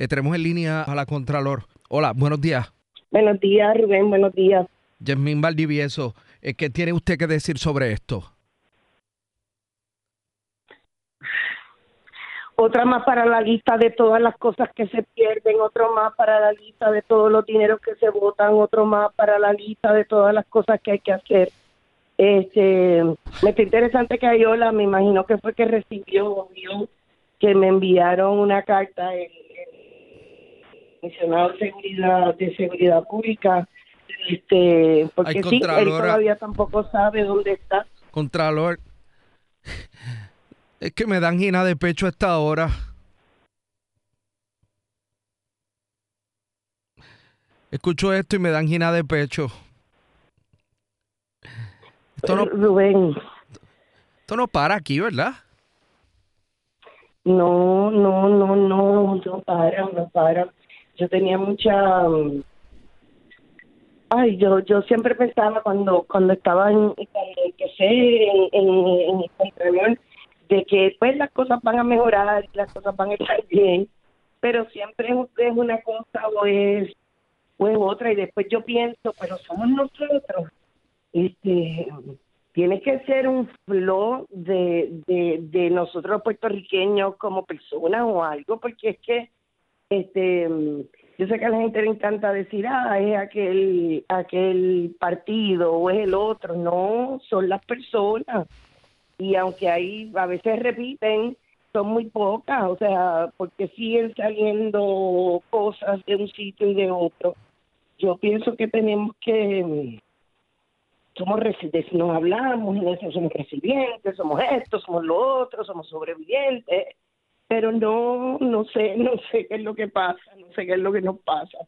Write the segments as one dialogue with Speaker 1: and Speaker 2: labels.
Speaker 1: Eh, tenemos en línea a la Contralor. Hola, buenos días.
Speaker 2: Buenos días, Rubén, buenos días.
Speaker 1: Yasmín Valdivieso, eh, ¿qué tiene usted que decir sobre esto?
Speaker 2: Otra más para la lista de todas las cosas que se pierden, otro más para la lista de todos los dineros que se votan, otro más para la lista de todas las cosas que hay que hacer. Este, me está interesante que Ayola, me imagino que fue que recibió, vio que me enviaron una carta el, comisionado de seguridad de seguridad pública este porque
Speaker 1: Ay,
Speaker 2: sí él todavía tampoco sabe dónde está
Speaker 1: Contralor, es que me dan gina de pecho a esta hora. Escucho esto y me dan gina de pecho. Esto no,
Speaker 2: Rubén
Speaker 1: esto no para aquí, ¿verdad?
Speaker 2: no no no no no para no para yo tenía mucha mm, ay yo yo siempre pensaba cuando cuando estaba en cuando empecé en en, en anterior de que pues las cosas van a mejorar las cosas van a estar bien pero siempre es una cosa o es o es otra y después yo pienso pero somos nosotros. Este tiene que ser un flow de, de, de nosotros puertorriqueños como personas o algo, porque es que este yo sé que a la gente le encanta decir, ah, es aquel, aquel partido o es el otro. No, son las personas. Y aunque ahí a veces repiten, son muy pocas, o sea, porque siguen saliendo cosas de un sitio y de otro. Yo pienso que tenemos que somos nos hablamos, somos resilientes, somos esto, somos lo otro, somos sobrevivientes, pero no, no sé, no sé qué es lo que pasa, no sé qué es lo que nos pasa.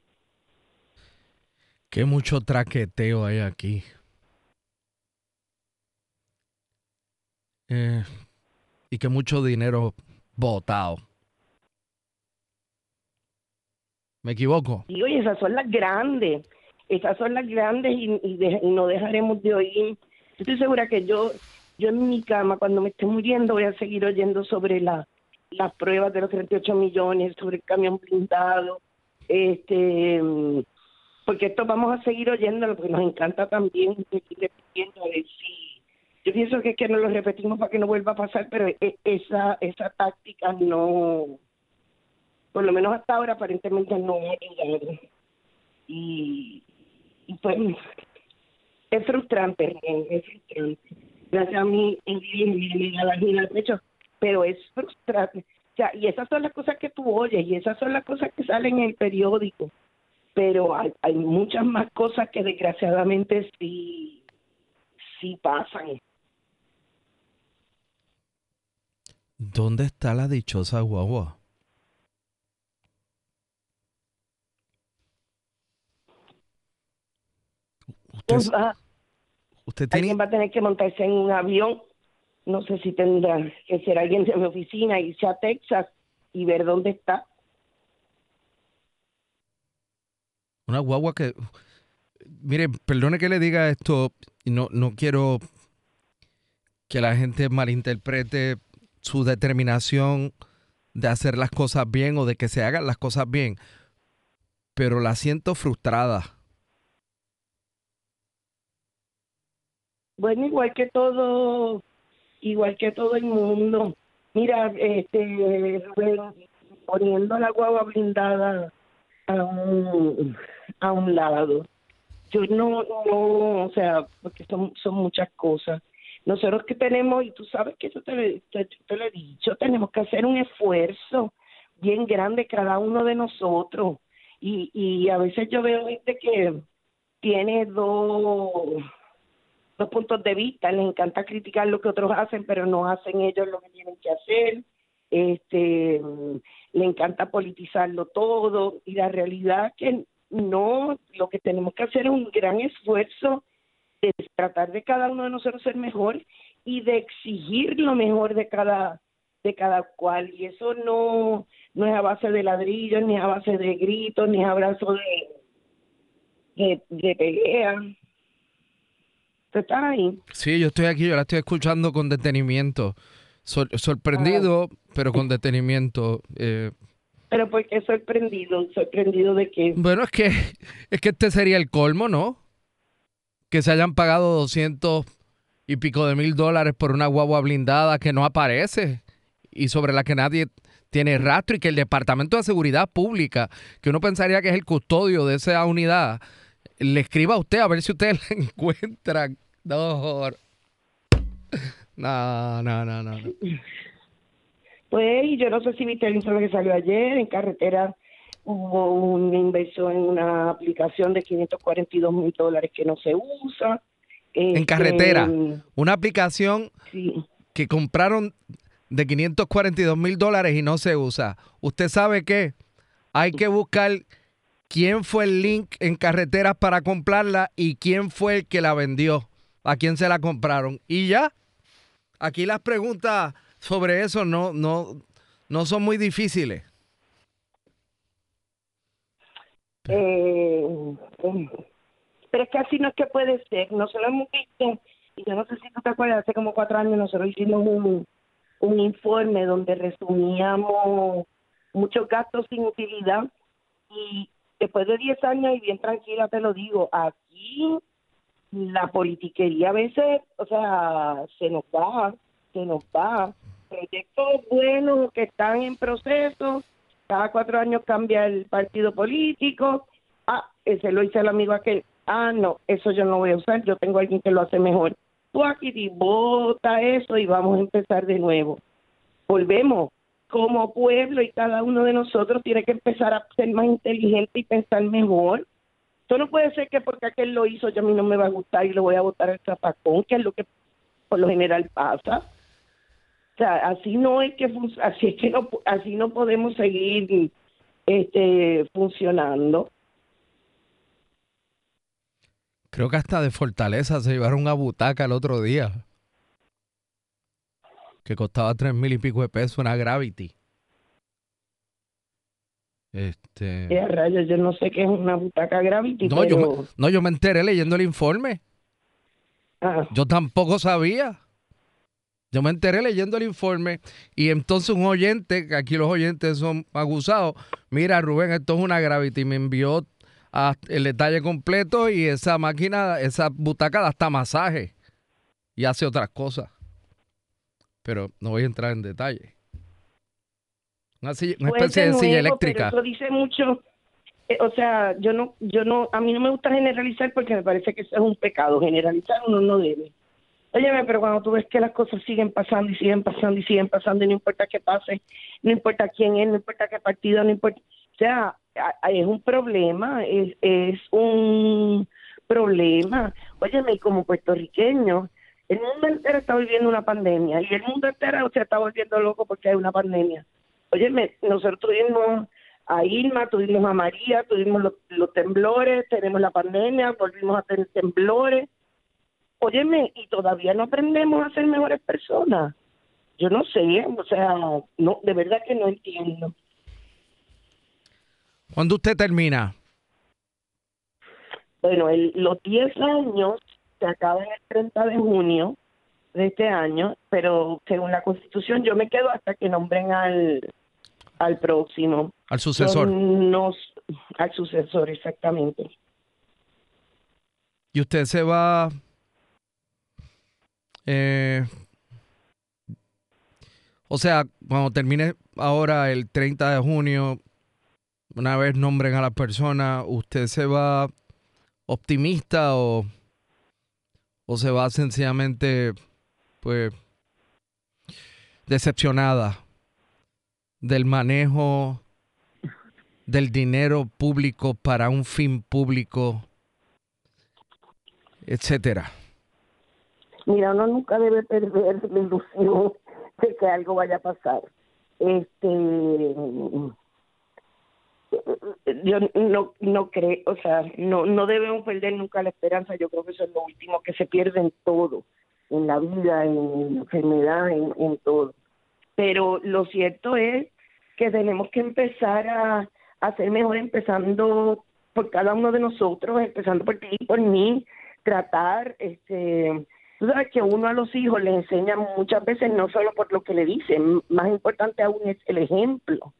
Speaker 1: Qué mucho traqueteo hay aquí. Eh, y que mucho dinero botado. ¿Me equivoco?
Speaker 2: Y oye, esas son las grandes, esas son las grandes y, y de- y no dejaremos de oír. Yo estoy segura que yo, yo en mi cama, cuando me esté muriendo, voy a seguir oyendo sobre la, las pruebas de los 38 millones, sobre el camión blindado, este, porque esto vamos a seguir oyéndolo, porque nos encanta también seguir repitiendo, a si, yo pienso que es que no lo repetimos para que no vuelva a pasar, pero e- esa, esa táctica no, por lo menos hasta ahora aparentemente no ha llegado. Y, y pues es frustrante, es frustrante. Gracias a mí, en me da la gira al pecho, pero es frustrante. O sea, y esas son las cosas que tú oyes y esas son las cosas que salen en el periódico, pero hay, muchas más cosas que desgraciadamente sí, sí pasan.
Speaker 1: ¿Dónde está la dichosa guagua? Usted,
Speaker 2: pues, ah,
Speaker 1: usted tiene...
Speaker 2: Alguien va a tener que montarse en un avión no sé si tendrá que ser alguien de mi oficina, irse a Texas y ver dónde está.
Speaker 1: Una guagua que... Mire, perdone que le diga esto, y no, no quiero que la gente malinterprete su determinación de hacer las cosas bien o de que se hagan las cosas bien, pero la siento frustrada.
Speaker 2: Bueno, igual que todo, igual que todo el mundo. Mira, este, Rubén, poniendo la guagua blindada a un, a un lado. Yo no, no, o sea, porque son, son muchas cosas. Nosotros que tenemos, y tú sabes que yo te, te lo he dicho, tenemos que hacer un esfuerzo bien grande cada uno de nosotros. Y, y a veces yo veo gente que tiene dos, dos puntos de vista, les encanta criticar lo que otros hacen, pero no hacen ellos lo que tienen que hacer. Este, mm, le encanta politizarlo todo y la realidad que no, lo que tenemos que hacer es un gran esfuerzo de tratar de cada uno de nosotros ser mejor y de exigir lo mejor de cada de cada cual y eso no no es a base de ladrillos ni a base de gritos ni a base de de, de pelea ¿Tú estás ahí?
Speaker 1: Sí, yo estoy aquí, yo la estoy escuchando con detenimiento. Sor- sorprendido, pero con detenimiento. Eh,
Speaker 2: Pero ¿por qué sorprendido? Sorprendido de que
Speaker 1: bueno, es que, es que este sería el colmo, ¿no? Que se hayan pagado 200 y pico de mil dólares por una guagua blindada que no aparece y sobre la que nadie tiene rastro y que el Departamento de Seguridad Pública, que uno pensaría que es el custodio de esa unidad, le escriba a usted a ver si usted la encuentra. No, no, no, no, no. no.
Speaker 2: Pues yo no sé si viste el informe que salió ayer, en carretera hubo una inversión en una aplicación de 542 mil dólares que no se usa.
Speaker 1: En
Speaker 2: Este,
Speaker 1: carretera, una aplicación
Speaker 2: Sí,
Speaker 1: que compraron de 542 mil dólares y no se usa. ¿Usted sabe qué? Hay que buscar quién fue el link en carreteras para comprarla y quién fue el que la vendió, a quién se la compraron. Y ya, aquí las preguntas sobre eso no, no, no son muy difíciles.
Speaker 2: eh, pero es que así no es que puede ser. Nosotros hemos visto, y yo no sé si tú te acuerdas, hace como cuatro años nosotros hicimos un, un informe donde resumíamos muchos gastos sin utilidad y después de 10 años, y bien tranquila te lo digo, aquí la politiquería a veces, o sea, se nos va, se nos va. Proyectos buenos que están en proceso, cada cuatro años cambia el partido político. Ah, ese lo hice el amigo aquel. Ah, no, eso yo no voy a usar, yo tengo alguien que lo hace mejor. Tú aquí vota eso y vamos a empezar de nuevo. Volvemos como pueblo y cada uno de nosotros tiene que empezar a ser más inteligente y pensar mejor. Esto no puede ser que porque aquel lo hizo, yo a mí no me va a gustar y lo voy a votar al zapacón, que es lo que por lo general pasa. O sea, así no es que así es que no así no podemos seguir este funcionando.
Speaker 1: Creo que hasta de Fortaleza se llevaron una butaca el otro día. Que costaba tres mil y pico de pesos, una Gravity. Este.
Speaker 2: Rayos, yo no sé qué es una butaca gravity,
Speaker 1: No, yo me, no, yo me enteré leyendo el informe.
Speaker 2: ah,
Speaker 1: Yo tampoco sabía. Yo me enteré leyendo el informe y entonces un oyente, que aquí los oyentes son acusados, mira Rubén, esto es una Gravity, me envió a- el detalle completo y esa máquina, esa butaca da hasta masaje y hace otras cosas. Pero no voy a entrar en detalle. Una, silla- una
Speaker 2: Pues
Speaker 1: especie de silla eléctrica.
Speaker 2: Pero eso dice mucho. eh, o sea, yo no, yo no, a mí no me gusta generalizar porque me parece que eso es un pecado. Generalizar uno no debe. Óyeme, pero cuando tú ves que las cosas siguen pasando y siguen pasando y siguen pasando y no importa qué pase, no importa quién es, no importa qué partido, no importa. O sea, es un problema, es, es un problema. Óyeme, como puertorriqueño, el mundo entero está viviendo una pandemia y el mundo entero se está volviendo loco porque hay una pandemia. Óyeme, nosotros tuvimos a Irma, tuvimos a María, tuvimos los, los temblores, tenemos la pandemia, volvimos a tener temblores. Óyeme, y todavía no aprendemos a ser mejores personas. Yo no sé, o sea, no, de verdad que no entiendo.
Speaker 1: ¿Cuándo usted termina?
Speaker 2: Bueno, el- los 10 años se acaban el 30 de junio de este año, pero según la Constitución yo me quedo hasta que nombren al, al próximo.
Speaker 1: Al sucesor.
Speaker 2: Yo no- al sucesor, exactamente.
Speaker 1: Y usted se va. eh, o sea, cuando termine ahora el 30 de junio, una vez nombren a la persona, ¿usted se va optimista o, o se va sencillamente, pues, decepcionada del manejo del dinero público para un fin público? etcétera.
Speaker 2: Mira, uno nunca debe perder la ilusión de que algo vaya a pasar. Este, yo no no creo, o sea, no no debemos perder nunca la esperanza. Yo creo que eso es lo último que se pierde en todo, en la vida, en la enfermedad, en, en todo. Pero lo cierto es que tenemos que empezar a, a ser mejor empezando por cada uno de nosotros, empezando por ti y por mí, tratar, este, tú sabes que uno a los hijos le enseña muchas veces no solo por lo que le dicen, más importante aún es el ejemplo.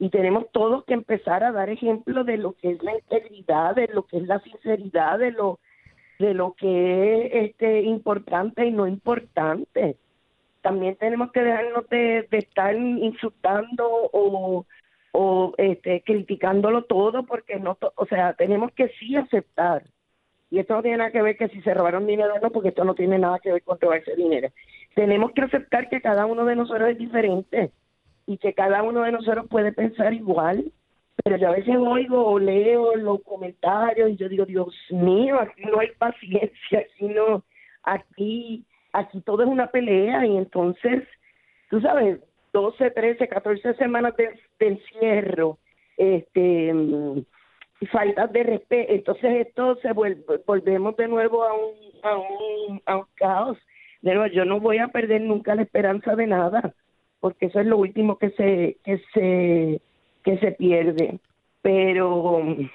Speaker 2: Y tenemos todos que empezar a dar ejemplo de lo que es la integridad, de lo que es la sinceridad, de lo de lo que es este importante y no importante. También tenemos que dejarnos de, estar insultando o o este criticándolo todo porque no o sea tenemos que sí aceptar. Y esto no tiene nada que ver que si se robaron dinero o no porque esto no tiene nada que ver con robarse dinero. Tenemos que aceptar que cada uno de nosotros es diferente y que cada uno de nosotros puede pensar igual. Pero yo a veces oigo o leo los comentarios y yo digo Dios mío aquí no hay paciencia aquí no aquí aquí todo es una pelea y entonces tú sabes 12, 13, 14 semanas de, de encierro, este, mm, y faltas de respeto. Entonces esto se vuelve, volvemos de nuevo a un, a un, a un caos. De nuevo, yo no voy a perder nunca la esperanza de nada, porque eso es lo último que se, que se, que se pierde. Pero mm,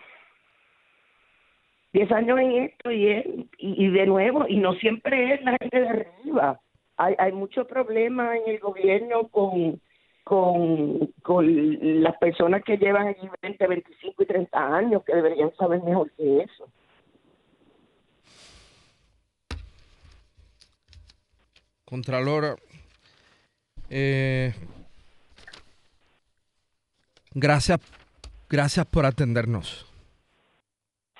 Speaker 2: 10 años en esto y, es- y, de nuevo, y no siempre es la gente de arriba. Hay, hay mucho problema en el gobierno con, con, con las personas que llevan allí 20, 25 y 30 años, que deberían saber mejor que eso.
Speaker 1: Contralora, eh, gracias, gracias por atendernos.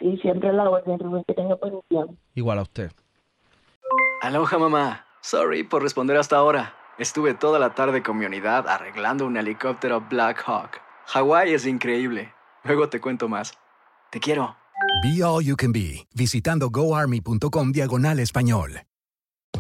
Speaker 2: Sí, siempre a la orden, Rubén, que tenga.
Speaker 1: Igual a usted.
Speaker 3: Aloha mamá. Sorry por responder hasta ahora. Estuve toda la tarde con mi unidad arreglando un helicóptero Black Hawk. Hawái es increíble. Luego te cuento más. Te quiero.
Speaker 4: Be All You Can Be, visitando goarmy.com diagonal español.